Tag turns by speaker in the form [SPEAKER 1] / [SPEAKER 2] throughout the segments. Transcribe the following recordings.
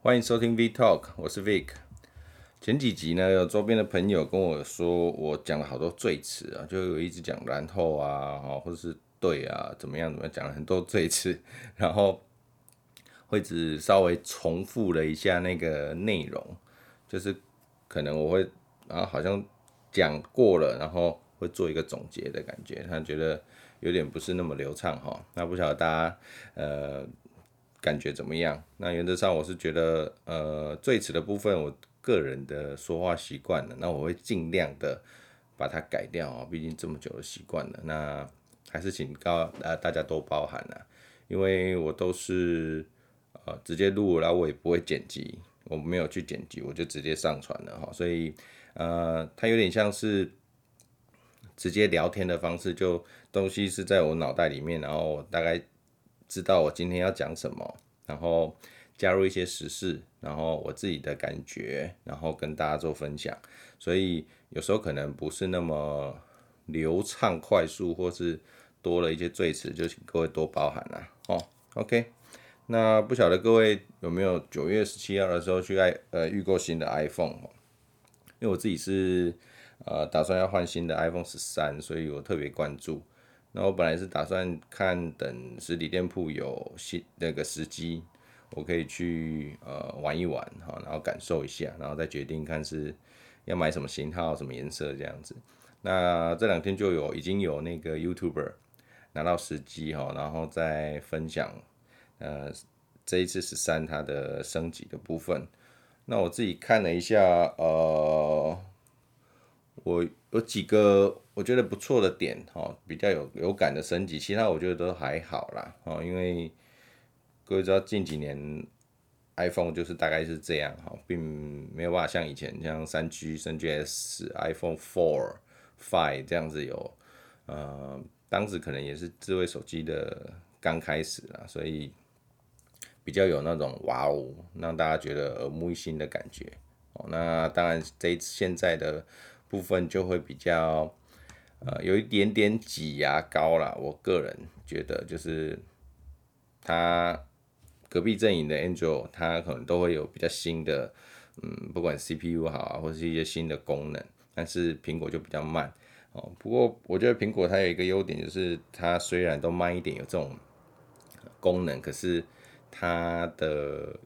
[SPEAKER 1] 欢迎收听 V Talk，我是 Vic。前几集呢，有周边的朋友跟我说，我讲了好多赘词啊，就有一直讲然后啊，或者是对啊，怎么样怎么样，讲了很多赘词，然后会只稍微重复了一下那个内容，就是可能我会啊，好像讲过了，然后会做一个总结的感觉，他觉得有点不是那么流畅哈。那不晓得大家呃。感觉怎么样？那原则上我是觉得，呃，最迟的部分，我个人的说话习惯了，那我会尽量的把它改掉啊，毕竟这么久的习惯了。那还是请高呃大家多包涵啊，因为我都是呃直接录，然后我也不会剪辑，我没有去剪辑，我就直接上传了哈，所以呃，它有点像是直接聊天的方式，就东西是在我脑袋里面，然后大概。知道我今天要讲什么，然后加入一些时事，然后我自己的感觉，然后跟大家做分享。所以有时候可能不是那么流畅、快速，或是多了一些赘词，就请各位多包涵啦。哦，OK。那不晓得各位有没有九月十七号的时候去爱呃预购新的 iPhone？因为我自己是呃打算要换新的 iPhone 十三，所以我特别关注。那我本来是打算看等实体店铺有新那个时机，我可以去呃玩一玩哈，然后感受一下，然后再决定看是要买什么型号、什么颜色这样子。那这两天就有已经有那个 YouTuber 拿到时机哈，然后再分享呃这一次十三它的升级的部分。那我自己看了一下呃。我有几个我觉得不错的点哈，比较有有感的升级，其他我觉得都还好啦哦，因为各位知道近几年 iPhone 就是大概是这样哈，并没有办法像以前像三 G、三 GS、iPhone Four、Five 这样子有，呃，当时可能也是智慧手机的刚开始啦，所以比较有那种哇哦，让大家觉得耳目一新的感觉哦。那当然这现在的。部分就会比较，呃，有一点点挤牙膏啦。我个人觉得，就是它隔壁阵营的 Android，它可能都会有比较新的，嗯，不管 CPU 好啊，或是一些新的功能。但是苹果就比较慢哦。不过我觉得苹果它有一个优点，就是它虽然都慢一点，有这种功能，可是它的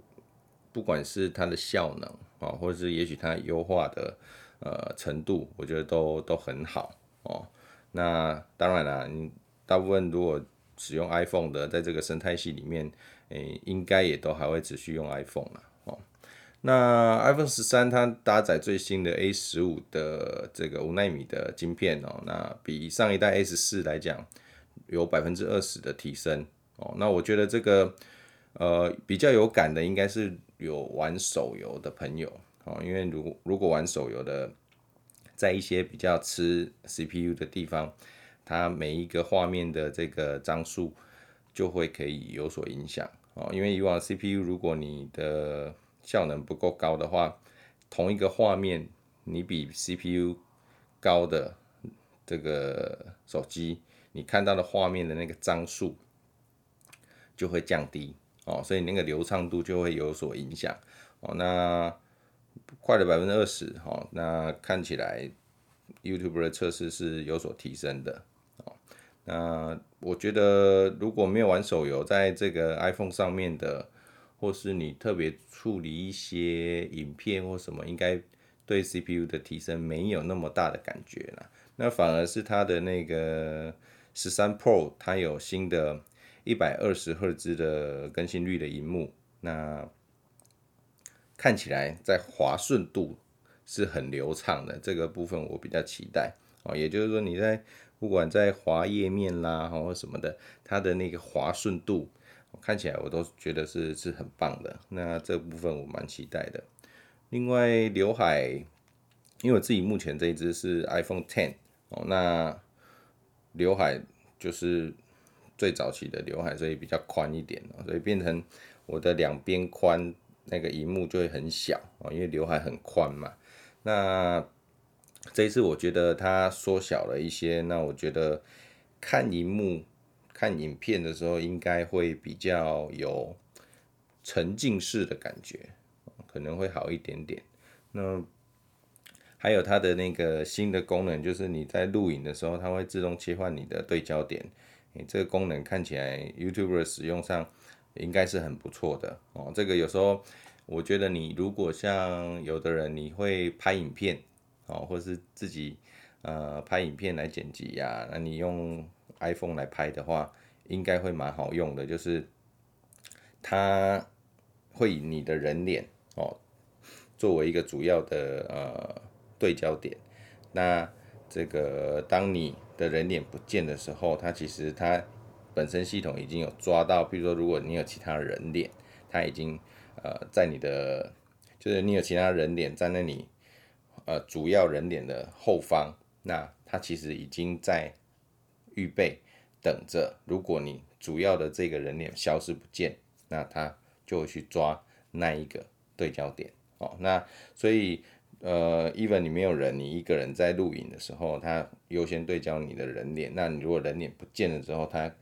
[SPEAKER 1] 不管是它的效能啊，或者是也许它优化的。呃，程度我觉得都都很好哦。那当然啦，你大部分如果使用 iPhone 的，在这个生态系里面，诶、应该也都还会持续用 iPhone 啦。哦。那 iPhone 十三它搭载最新的 A 十五的这个五纳米的晶片哦，那比上一代 A 十四来讲有百分之二十的提升哦。那我觉得这个呃比较有感的，应该是有玩手游的朋友。哦，因为如如果玩手游的，在一些比较吃 CPU 的地方，它每一个画面的这个张数就会可以有所影响哦。因为以往 CPU 如果你的效能不够高的话，同一个画面你比 CPU 高的这个手机，你看到的画面的那个张数就会降低哦，所以那个流畅度就会有所影响哦。那快了百分之二十，哈，那看起来 YouTube 的测试是有所提升的，哦，那我觉得如果没有玩手游，在这个 iPhone 上面的，或是你特别处理一些影片或什么，应该对 CPU 的提升没有那么大的感觉啦。那反而是它的那个十三 Pro，它有新的一百二十赫兹的更新率的荧幕，那。看起来在滑顺度是很流畅的，这个部分我比较期待哦。也就是说，你在不管在滑页面啦，或什么的，它的那个滑顺度，看起来我都觉得是是很棒的。那这部分我蛮期待的。另外，刘海，因为我自己目前这一支是 iPhone Ten 哦，那刘海就是最早期的刘海，所以比较宽一点，所以变成我的两边宽。那个荧幕就会很小啊，因为刘海很宽嘛。那这一次我觉得它缩小了一些，那我觉得看荧幕、看影片的时候应该会比较有沉浸式的感觉可能会好一点点。那还有它的那个新的功能，就是你在录影的时候，它会自动切换你的对焦点。你，这个功能看起来 YouTuber 使用上应该是很不错的哦。这个有时候我觉得你如果像有的人你会拍影片哦，或是自己呃拍影片来剪辑呀，那你用 iPhone 来拍的话，应该会蛮好用的，就是它会以你的人脸哦。作为一个主要的呃对焦点，那这个当你的人脸不见的时候，它其实它本身系统已经有抓到，比如说如果你有其他人脸，它已经呃在你的就是你有其他人脸在那里呃主要人脸的后方，那它其实已经在预备等着，如果你主要的这个人脸消失不见，那它就会去抓那一个对焦点。哦，那所以呃，even 你没有人，你一个人在录影的时候，他优先对焦你的人脸。那你如果人脸不见了之后，他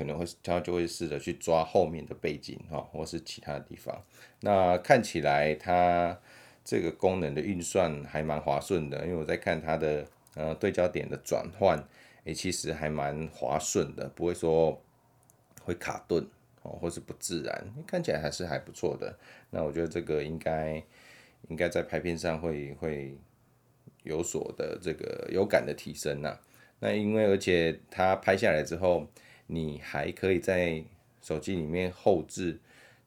[SPEAKER 1] 可能会他就会试着去抓后面的背景哈，或是其他的地方。那看起来它这个功能的运算还蛮滑顺的，因为我在看它的呃对焦点的转换，诶，其实还蛮滑顺的，不会说会卡顿。哦，或是不自然，看起来还是还不错的。那我觉得这个应该应该在拍片上会会有所的这个有感的提升呐。那因为而且它拍下来之后，你还可以在手机里面后置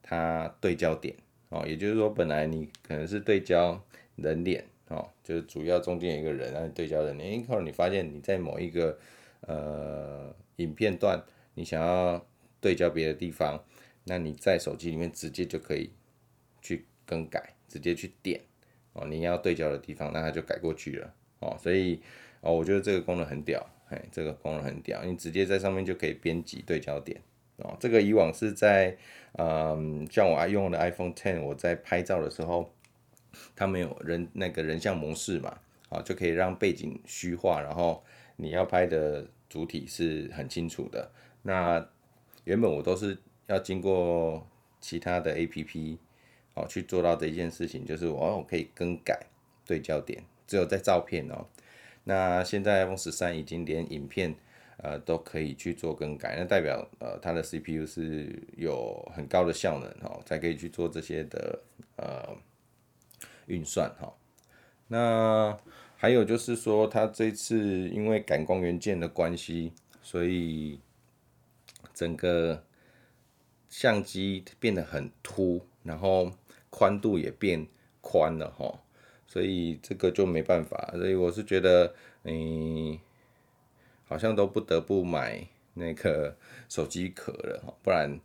[SPEAKER 1] 它对焦点哦，也就是说本来你可能是对焦人脸哦，就是主要中间有一个人，然后对焦人脸，因为后你发现你在某一个呃影片段，你想要。对焦别的地方，那你在手机里面直接就可以去更改，直接去点哦，你要对焦的地方，那它就改过去了哦。所以哦，我觉得这个功能很屌，嘿，这个功能很屌，你直接在上面就可以编辑对焦点哦。这个以往是在嗯，像我爱用的 iPhone Ten，我在拍照的时候，它没有人那个人像模式嘛，啊，就可以让背景虚化，然后你要拍的主体是很清楚的，那。原本我都是要经过其他的 APP 哦去做到这一件事情，就是我我可以更改对焦点，只有在照片哦。那现在 iPhone 十三已经连影片呃都可以去做更改，那代表呃它的 CPU 是有很高的效能哦，才可以去做这些的呃运算哈。那还有就是说，它这次因为感光元件的关系，所以整个相机变得很凸，然后宽度也变宽了哈，所以这个就没办法，所以我是觉得，嗯，好像都不得不买那个 手机壳了，不然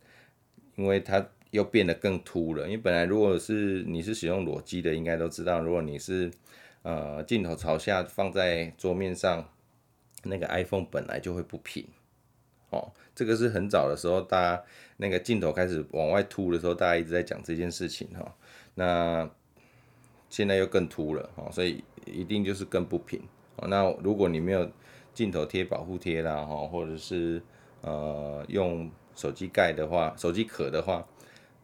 [SPEAKER 1] 因为它又变得更凸了。因为本来如果是你是使用裸机的，应该都知道，如果你是呃镜头朝下放在桌面上，那个 iPhone 本来就会不平。哦，这个是很早的时候，大家那个镜头开始往外凸的时候，大家一直在讲这件事情哈。那现在又更凸了，哦，所以一定就是更不平。哦，那如果你没有镜头贴保护贴啦，哈，或者是呃用手机盖的话，手机壳的话，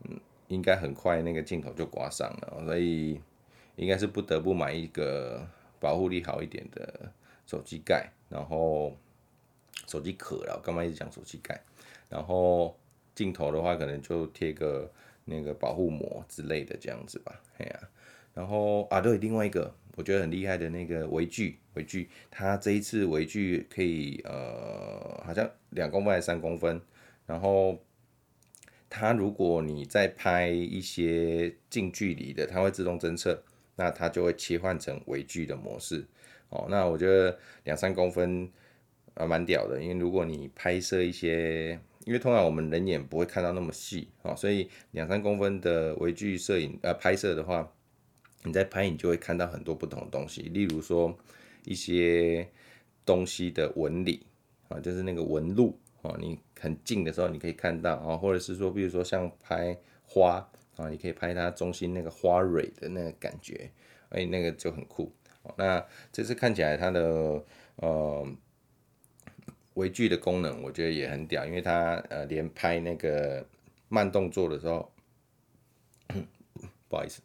[SPEAKER 1] 嗯，应该很快那个镜头就刮伤了，所以应该是不得不买一个保护力好一点的手机盖，然后。手机壳了，我干嘛一直讲手机盖？然后镜头的话，可能就贴个那个保护膜之类的这样子吧。哎呀，然后啊，对，另外一个我觉得很厉害的那个微距，微距，它这一次微距可以呃，好像两公分还是三公分。然后它如果你在拍一些近距离的，它会自动侦测，那它就会切换成微距的模式。哦，那我觉得两三公分。啊，蛮屌的，因为如果你拍摄一些，因为通常我们人眼不会看到那么细啊，所以两三公分的微距摄影呃拍摄的话，你在拍影就会看到很多不同的东西，例如说一些东西的纹理啊，就是那个纹路啊，你很近的时候你可以看到啊，或者是说，比如说像拍花啊，你可以拍它中心那个花蕊的那个感觉，哎，那个就很酷。那这次看起来它的呃。微距的功能我觉得也很屌，因为它呃连拍那个慢动作的时候，不好意思，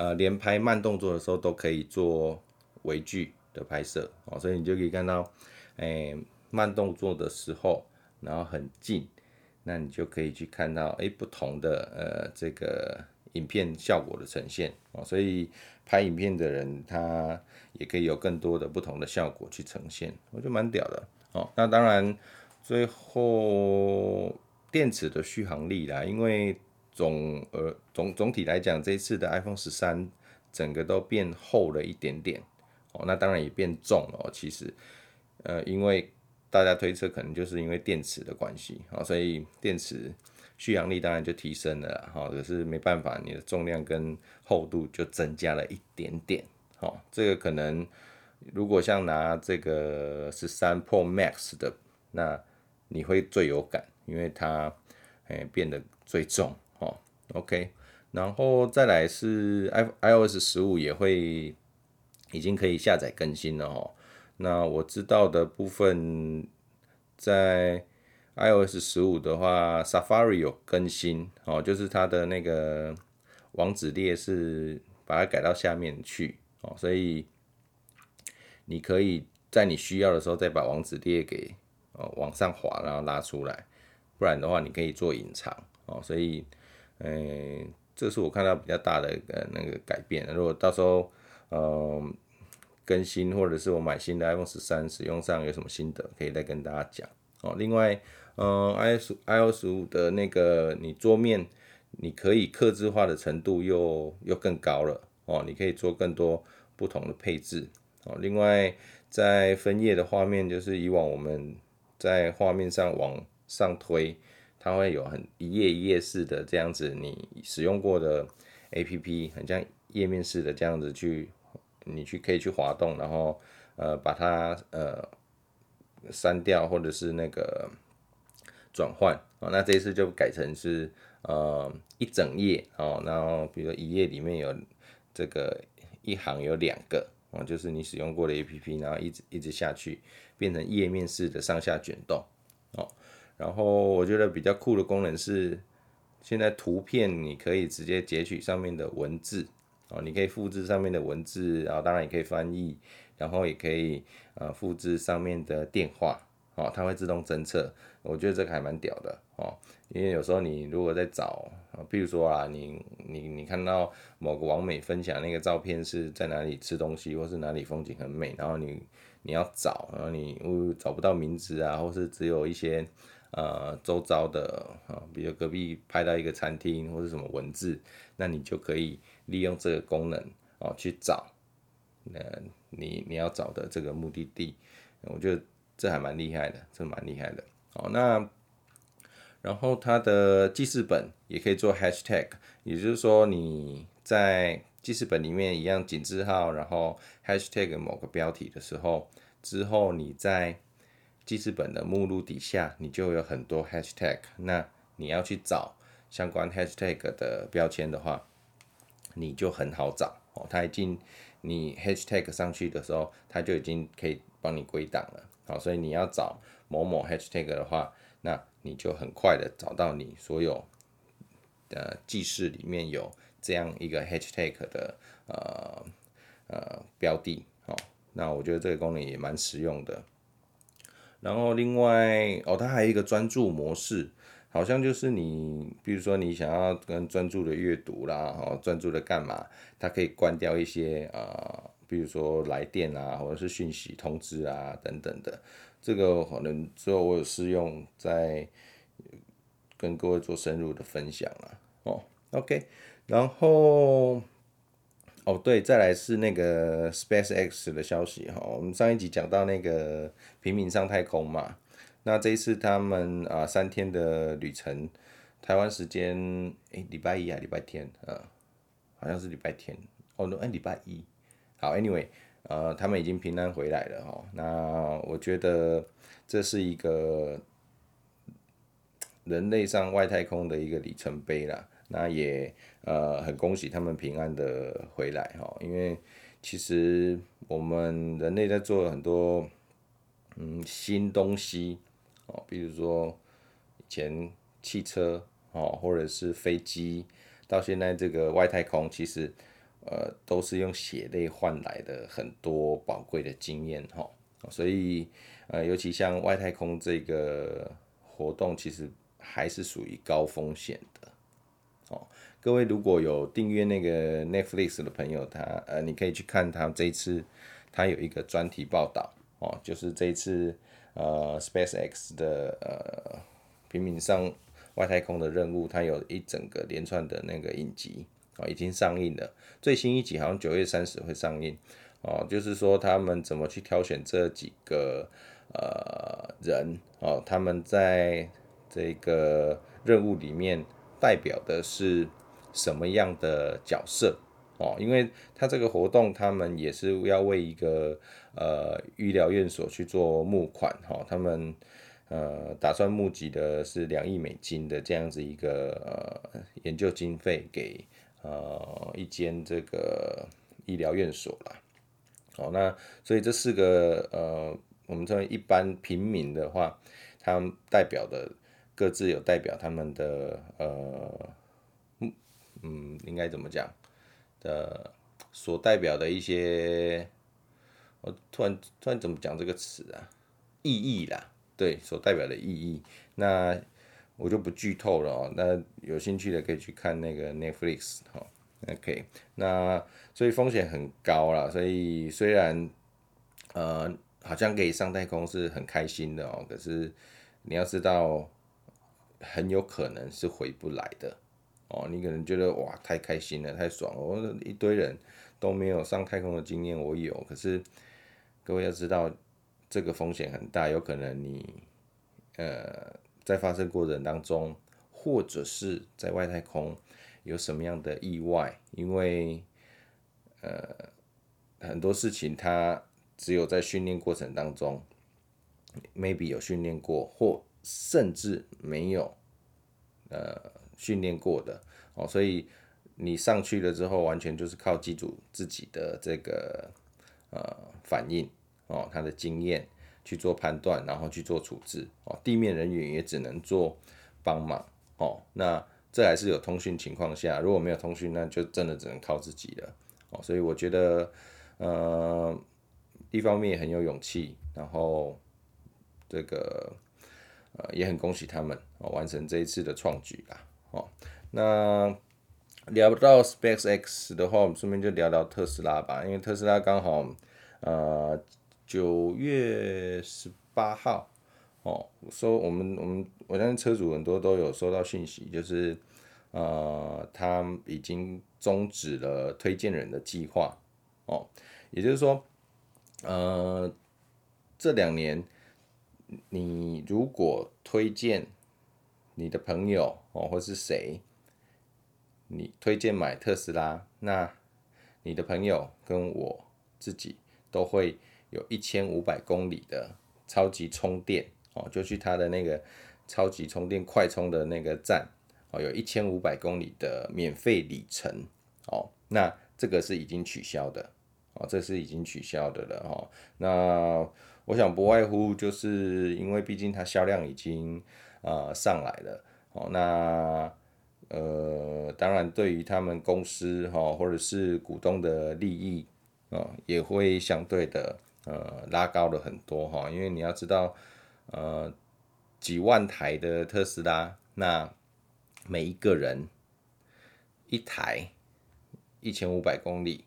[SPEAKER 1] 呃，连拍慢动作的时候都可以做微距的拍摄哦，所以你就可以看到，哎、慢动作的时候，然后很近，那你就可以去看到哎、不同的呃这个影片效果的呈现哦，所以拍影片的人他也可以有更多的不同的效果去呈现，我觉得蛮屌的哦。那当然最后电池的续航力啦，因为总呃总总体来讲，这一次的 iPhone 十三整个都变厚了一点点。哦，那当然也变重了哦。其实，呃，因为大家推测可能就是因为电池的关系，哦，所以电池续航力当然就提升了，哈。可是没办法，你的重量跟厚度就增加了一点点，哦，这个可能如果像拿这个十三 Pro Max 的，那你会最有感，因为它哎变得最重，，OK，然后再来是 i iOS 十五也会。已经可以下载更新了哦。那我知道的部分，在 iOS 十五的话，Safari 有更新哦，就是它的那个网址列是把它改到下面去哦，所以你可以在你需要的时候再把网址列给哦往上滑，然后拉出来，不然的话你可以做隐藏哦。所以，嗯，这是我看到比较大的一个那个改变。如果到时候，嗯，更新或者是我买新的 iPhone 十三使用上有什么心得，可以再跟大家讲哦。另外，嗯，iOS iOS 五的那个你桌面，你可以克制化的程度又又更高了哦。你可以做更多不同的配置哦。另外，在分页的画面，就是以往我们在画面上往上推，它会有很一页一页式的这样子，你使用过的 APP 很像页面式的这样子去。你去可以去滑动，然后呃把它呃删掉，或者是那个转换啊。那这一次就改成是呃一整页哦，然后比如说一页里面有这个一行有两个哦，就是你使用过的 APP，然后一直一直下去变成页面式的上下卷动哦。然后我觉得比较酷的功能是，现在图片你可以直接截取上面的文字。哦，你可以复制上面的文字，然后当然也可以翻译，然后也可以呃复制上面的电话，哦，它会自动侦测。我觉得这个还蛮屌的哦，因为有时候你如果在找，比如说啊，你你你看到某个网美分享那个照片是在哪里吃东西，或是哪里风景很美，然后你你要找，然后你找不到名字啊，或是只有一些呃周遭的啊，比如隔壁拍到一个餐厅或是什么文字，那你就可以。利用这个功能哦，去找，呃，你你要找的这个目的地，我觉得这还蛮厉害的，这蛮厉害的哦。那然后它的记事本也可以做 hashtag，也就是说你在记事本里面一样井字号，然后 hashtag 某个标题的时候，之后你在记事本的目录底下，你就有很多 hashtag。那你要去找相关 hashtag 的标签的话，你就很好找哦，它已经你 hashtag 上去的时候，它就已经可以帮你归档了。好，所以你要找某某 hashtag 的话，那你就很快的找到你所有的记事里面有这样一个 hashtag 的呃呃标的。好，那我觉得这个功能也蛮实用的。然后另外哦，它还有一个专注模式。好像就是你，比如说你想要跟专注的阅读啦，哦，专注的干嘛，它可以关掉一些啊、呃，比如说来电啊，或者是讯息通知啊等等的。这个可能之后我有试用，在跟各位做深入的分享啊。哦，OK，然后哦对，再来是那个 SpaceX 的消息哈，我们上一集讲到那个平民上太空嘛。那这一次他们啊三天的旅程，台湾时间诶礼拜一啊礼拜天啊，好像是礼拜天哦，哎礼拜一，好，anyway，呃他们已经平安回来了哈。那我觉得这是一个人类上外太空的一个里程碑啦。那也呃很恭喜他们平安的回来哈，因为其实我们人类在做了很多嗯新东西。哦，比如说以前汽车哦，或者是飞机，到现在这个外太空，其实呃都是用血泪换来的很多宝贵的经验哈。所以呃，尤其像外太空这个活动，其实还是属于高风险的。各位如果有订阅那个 Netflix 的朋友，他呃，你可以去看他这一次他有一个专题报道哦，就是这一次呃 SpaceX 的呃平民上外太空的任务，它有一整个连串的那个影集哦，已经上映了。最新一集好像九月三十会上映哦，就是说他们怎么去挑选这几个呃人哦，他们在这个任务里面。代表的是什么样的角色哦？因为他这个活动，他们也是要为一个呃医疗院所去做募款哈。他们呃打算募集的是两亿美金的这样子一个呃研究经费给呃一间这个医疗院所啦。哦，那所以这四个呃我们称为一般平民的话，他们代表的。各自有代表他们的呃，嗯，应该怎么讲的所代表的一些，我突然突然怎么讲这个词啊？意义啦，对，所代表的意义。那我就不剧透了哦。那有兴趣的可以去看那个 Netflix 哈。OK，那所以风险很高啦。所以虽然呃好像可以上太空是很开心的哦，可是你要知道。很有可能是回不来的哦，你可能觉得哇太开心了，太爽了，我一堆人都没有上太空的经验，我有，可是各位要知道这个风险很大，有可能你呃在发生过程当中，或者是在外太空有什么样的意外，因为呃很多事情它只有在训练过程当中，maybe 有训练过或。甚至没有呃训练过的哦，所以你上去了之后，完全就是靠机组自己的这个呃反应哦，他的经验去做判断，然后去做处置哦。地面人员也只能做帮忙哦。那这还是有通讯情况下，如果没有通讯，那就真的只能靠自己了哦。所以我觉得呃一方面也很有勇气，然后这个。呃，也很恭喜他们哦，完成这一次的创举啦。哦，那聊到 SpaceX 的话，我们顺便就聊聊特斯拉吧，因为特斯拉刚好呃九月十八号哦，说我们我们我相信车主很多都有收到讯息，就是呃他已经终止了推荐人的计划哦，也就是说呃这两年。你如果推荐你的朋友哦，或是谁，你推荐买特斯拉，那你的朋友跟我自己都会有一千五百公里的超级充电哦，就去他的那个超级充电快充的那个站哦，有一千五百公里的免费里程哦，那这个是已经取消的哦，这是已经取消的了哦，那。我想不外乎就是因为毕竟它销量已经呃上来了哦，那呃当然对于他们公司哈或者是股东的利益啊也会相对的呃拉高了很多哈，因为你要知道呃几万台的特斯拉，那每一个人一台一千五百公里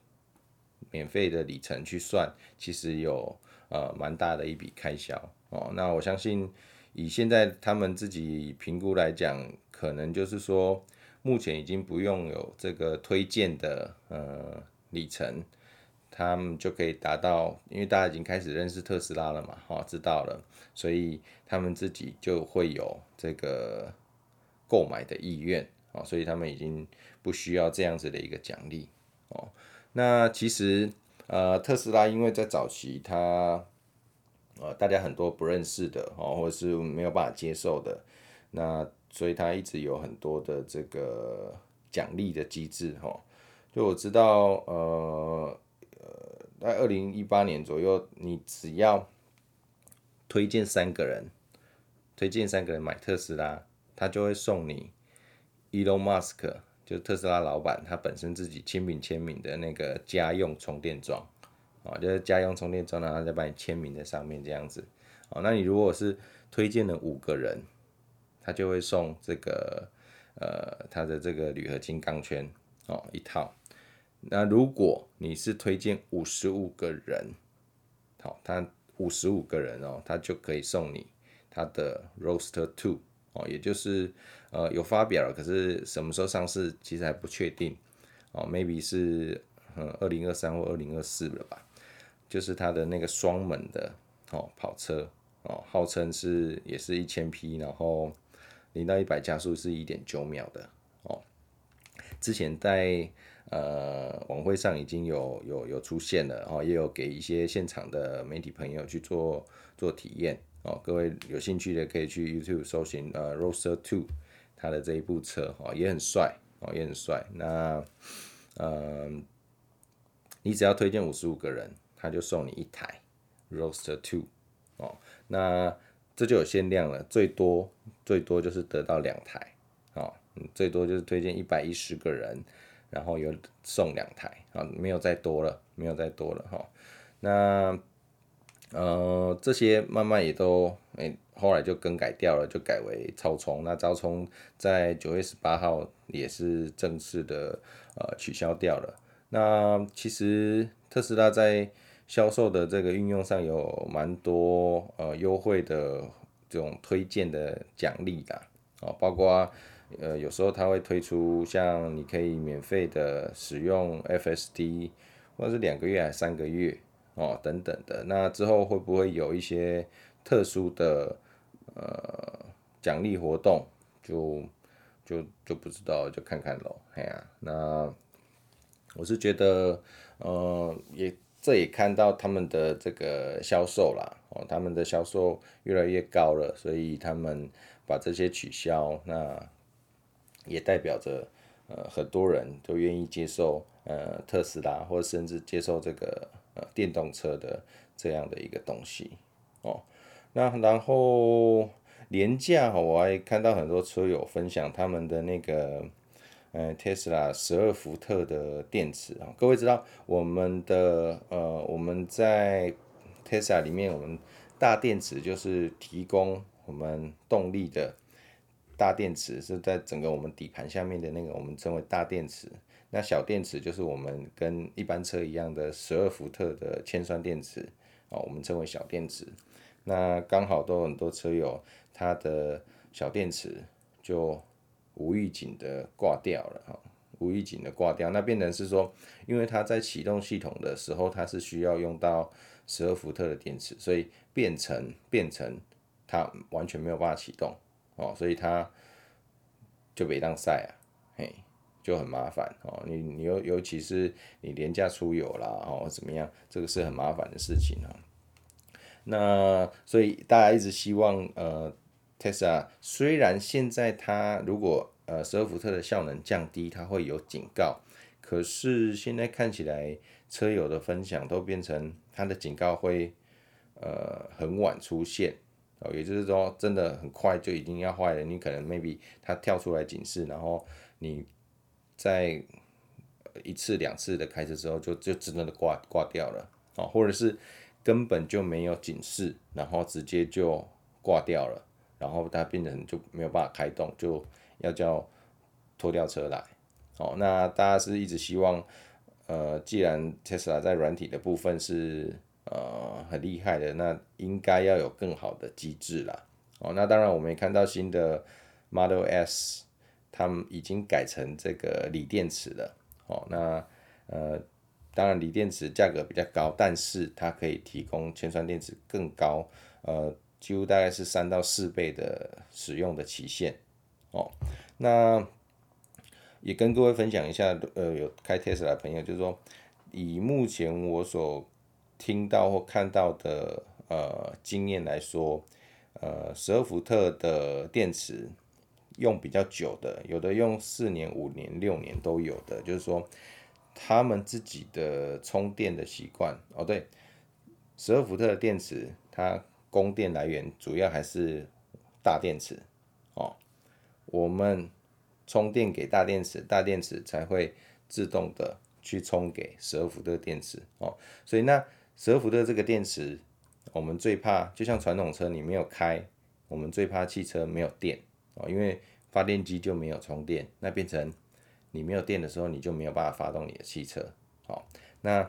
[SPEAKER 1] 免费的里程去算，其实有。呃，蛮大的一笔开销哦。那我相信，以现在他们自己评估来讲，可能就是说，目前已经不用有这个推荐的呃里程，他们就可以达到，因为大家已经开始认识特斯拉了嘛，哈，知道了，所以他们自己就会有这个购买的意愿哦，所以他们已经不需要这样子的一个奖励哦。那其实。呃，特斯拉因为在早期它，呃，大家很多不认识的哦，或者是没有办法接受的，那所以他一直有很多的这个奖励的机制哈。就我知道，呃呃，在二零一八年左右，你只要推荐三个人，推荐三个人买特斯拉，他就会送你 Elon Musk 就特斯拉老板他本身自己亲笔签名的那个家用充电桩，啊，就是家用充电桩，然后再把你签名在上面这样子，哦，那你如果是推荐了五个人，他就会送这个呃他的这个铝合金钢圈哦一套，那如果你是推荐五十五个人，好，他五十五个人哦，他就可以送你他的 Roaster Two。哦，也就是呃有发表了，可是什么时候上市其实还不确定哦，maybe 是嗯二零二三或二零二四了吧，就是它的那个双门的哦跑车哦，号称是也是一千匹，然后零到一百加速是一点九秒的哦，之前在呃晚会上已经有有有出现了哦，也有给一些现场的媒体朋友去做做体验。哦，各位有兴趣的可以去 YouTube 搜寻呃 Roadster Two，它的这一部车哦也很帅哦也很帅。那呃你只要推荐五十五个人，他就送你一台 Roaster Two 哦。那这就有限量了，最多最多就是得到两台哦，最多就是推荐一百一十个人，然后有送两台啊，没有再多了，没有再多了哈、哦。那呃，这些慢慢也都，诶、后来就更改掉了，就改为超充。那超充在九月十八号也是正式的呃取消掉了。那其实特斯拉在销售的这个运用上有蛮多呃优惠的这种推荐的奖励的哦，包括呃有时候它会推出像你可以免费的使用 FSD，或者是两个月还是三个月。哦，等等的，那之后会不会有一些特殊的呃奖励活动？就就就不知道，就看看喽。哎呀、啊，那我是觉得，呃，也这也看到他们的这个销售啦，哦，他们的销售越来越高了，所以他们把这些取消，那也代表着呃很多人都愿意接受呃特斯拉，或者甚至接受这个。呃，电动车的这样的一个东西哦，那然后廉价，我还看到很多车友分享他们的那个呃特斯拉十二伏特的电池啊。各位知道我们的呃我们在 Tesla 里面，我们大电池就是提供我们动力的大电池，是在整个我们底盘下面的那个我们称为大电池。那小电池就是我们跟一般车一样的十二伏特的铅酸电池，哦，我们称为小电池。那刚好都很多车友，他的小电池就无预警的挂掉了，哈，无预警的挂掉。那变成是说，因为它在启动系统的时候，它是需要用到十二伏特的电池，所以变成变成它完全没有办法启动，哦，所以它就没当赛啊，嘿。就很麻烦哦，你你尤尤其是你廉价出游啦，哦怎么样，这个是很麻烦的事情啊。那所以大家一直希望呃，Tesla 虽然现在它如果呃十二伏特的效能降低，它会有警告，可是现在看起来车友的分享都变成它的警告会呃很晚出现哦，也就是说真的很快就已经要坏了，你可能 maybe 它跳出来警示，然后你。在一次两次的开车之后就，就就真的挂挂掉了啊，或者是根本就没有警示，然后直接就挂掉了，然后它变成就没有办法开动，就要叫拖吊车来。哦，那大家是一直希望，呃，既然 Tesla 在软体的部分是呃很厉害的，那应该要有更好的机制啦。哦，那当然我们也看到新的 Model S。他们已经改成这个锂电池了，哦，那呃，当然锂电池价格比较高，但是它可以提供铅酸电池更高，呃，几乎大概是三到四倍的使用的期限，哦，那也跟各位分享一下，呃，有开 Tesla 的朋友，就是说，以目前我所听到或看到的呃经验来说，呃，十二伏特的电池。用比较久的，有的用四年、五年、六年都有的，就是说他们自己的充电的习惯哦。对，十二伏特的电池，它供电来源主要还是大电池哦。我们充电给大电池，大电池才会自动的去充给十二伏的电池哦。所以那十二伏的这个电池，我们最怕就像传统车你没有开，我们最怕汽车没有电哦，因为发电机就没有充电，那变成你没有电的时候，你就没有办法发动你的汽车。好，那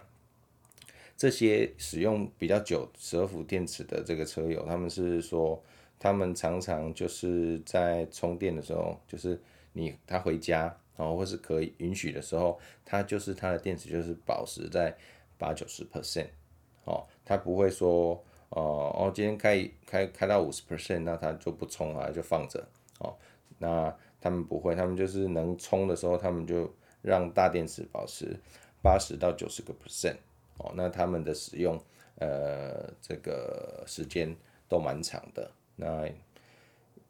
[SPEAKER 1] 这些使用比较久十二伏电池的这个车友，他们是说，他们常常就是在充电的时候，就是你他回家，然后或是可以允许的时候，他就是他的电池就是保持在八九十 percent，哦，他不会说，哦哦，今天开开开到五十 percent，那他就不充啊，就放着，哦。那他们不会，他们就是能充的时候，他们就让大电池保持八十到九十个 percent 哦。那他们的使用呃这个时间都蛮长的。那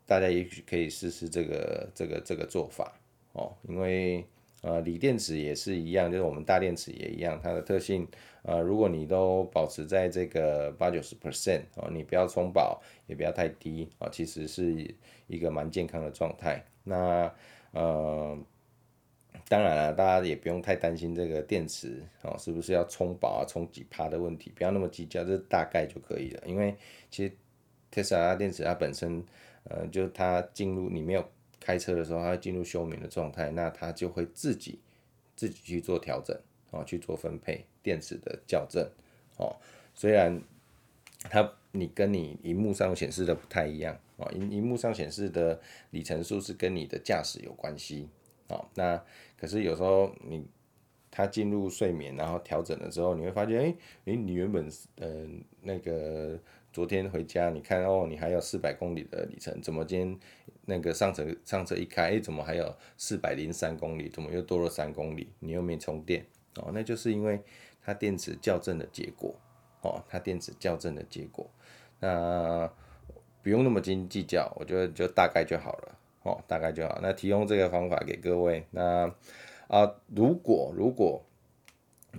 [SPEAKER 1] 大家也许可以试试这个这个这个做法哦，因为呃锂电池也是一样，就是我们大电池也一样，它的特性呃如果你都保持在这个八九十 percent 哦，你不要充饱，也不要太低啊，其实是。一个蛮健康的状态，那呃，当然了，大家也不用太担心这个电池哦，是不是要充饱啊，充几趴的问题，不要那么计较，这大概就可以了。因为其实特斯拉电池它本身，呃，就它进入你没有开车的时候，它进入休眠的状态，那它就会自己自己去做调整哦，去做分配电池的校正哦，虽然。它你跟你荧幕上显示的不太一样啊，荧荧幕上显示的里程数是跟你的驾驶有关系啊。那可是有时候你它进入睡眠，然后调整了之后，你会发现，哎、欸，诶，你原本嗯、呃、那个昨天回家，你看哦，你还有四百公里的里程，怎么今天那个上车上车一开，哎、怎么还有四百零三公里，怎么又多了三公里？你又没充电哦，那就是因为它电池校正的结果。哦，它电池校正的结果，那不用那么斤斤计较，我觉得就大概就好了。哦，大概就好。那提供这个方法给各位。那啊，如果如果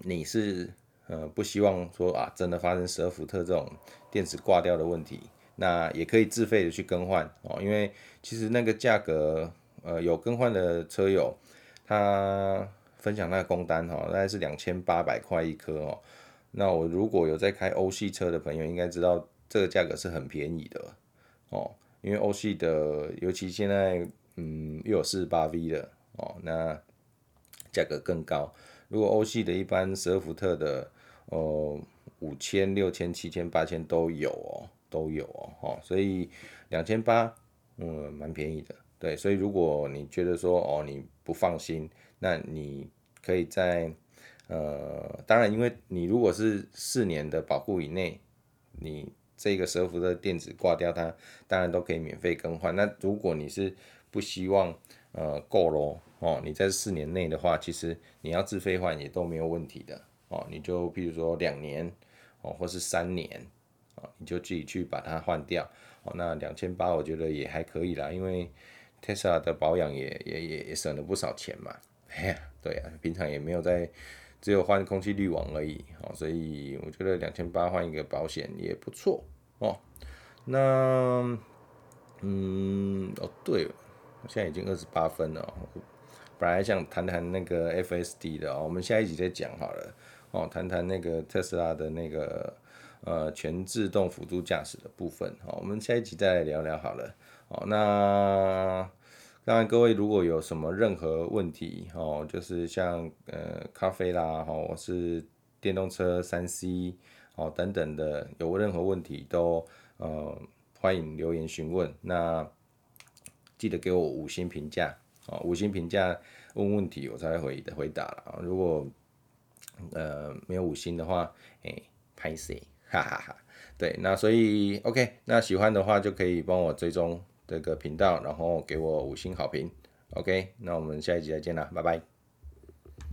[SPEAKER 1] 你是呃不希望说啊真的发生十二伏特这种电池挂掉的问题，那也可以自费的去更换哦。因为其实那个价格，呃，有更换的车友，他分享那个工单哈，大概是两千八百块一颗哦。那我如果有在开欧系车的朋友，应该知道这个价格是很便宜的哦，因为欧系的，尤其现在嗯又有四十八 V 的哦，那价格更高。如果欧系的一般十二伏特的哦，五千、六千、七千、八千都有哦，都有哦，哦，所以两千八嗯蛮便宜的，对，所以如果你觉得说哦你不放心，那你可以在。呃，当然，因为你如果是四年的保护以内，你这个十二伏的电子挂掉它，当然都可以免费更换。那如果你是不希望呃够咯哦，你在四年内的话，其实你要自费换也都没有问题的哦。你就譬如说两年哦，或是三年哦，你就自己去把它换掉哦。那两千八我觉得也还可以啦，因为 Tesla 的保养也也也也省了不少钱嘛。哎呀，对啊，平常也没有在。只有换空气滤网而已，哦，所以我觉得两千八换一个保险也不错哦。那，嗯，哦，对了，现在已经二十八分了，本来想谈谈那个 FSD 的哦，我们下一集再讲好了，哦，谈谈那个特斯拉的那个呃全自动辅助驾驶的部分，好，我们下一集再来聊聊好了，哦，那。当然，各位如果有什么任何问题哦，就是像呃咖啡啦，或是电动车三 C 哦等等的，有任何问题都呃欢迎留言询问。那记得给我五星评价哦，五星评价问问题我才会回回答了。如果呃没有五星的话，哎拍谁，哈哈哈。对，那所以 OK，那喜欢的话就可以帮我追踪。这个频道，然后给我五星好评，OK，那我们下一集再见了，拜拜。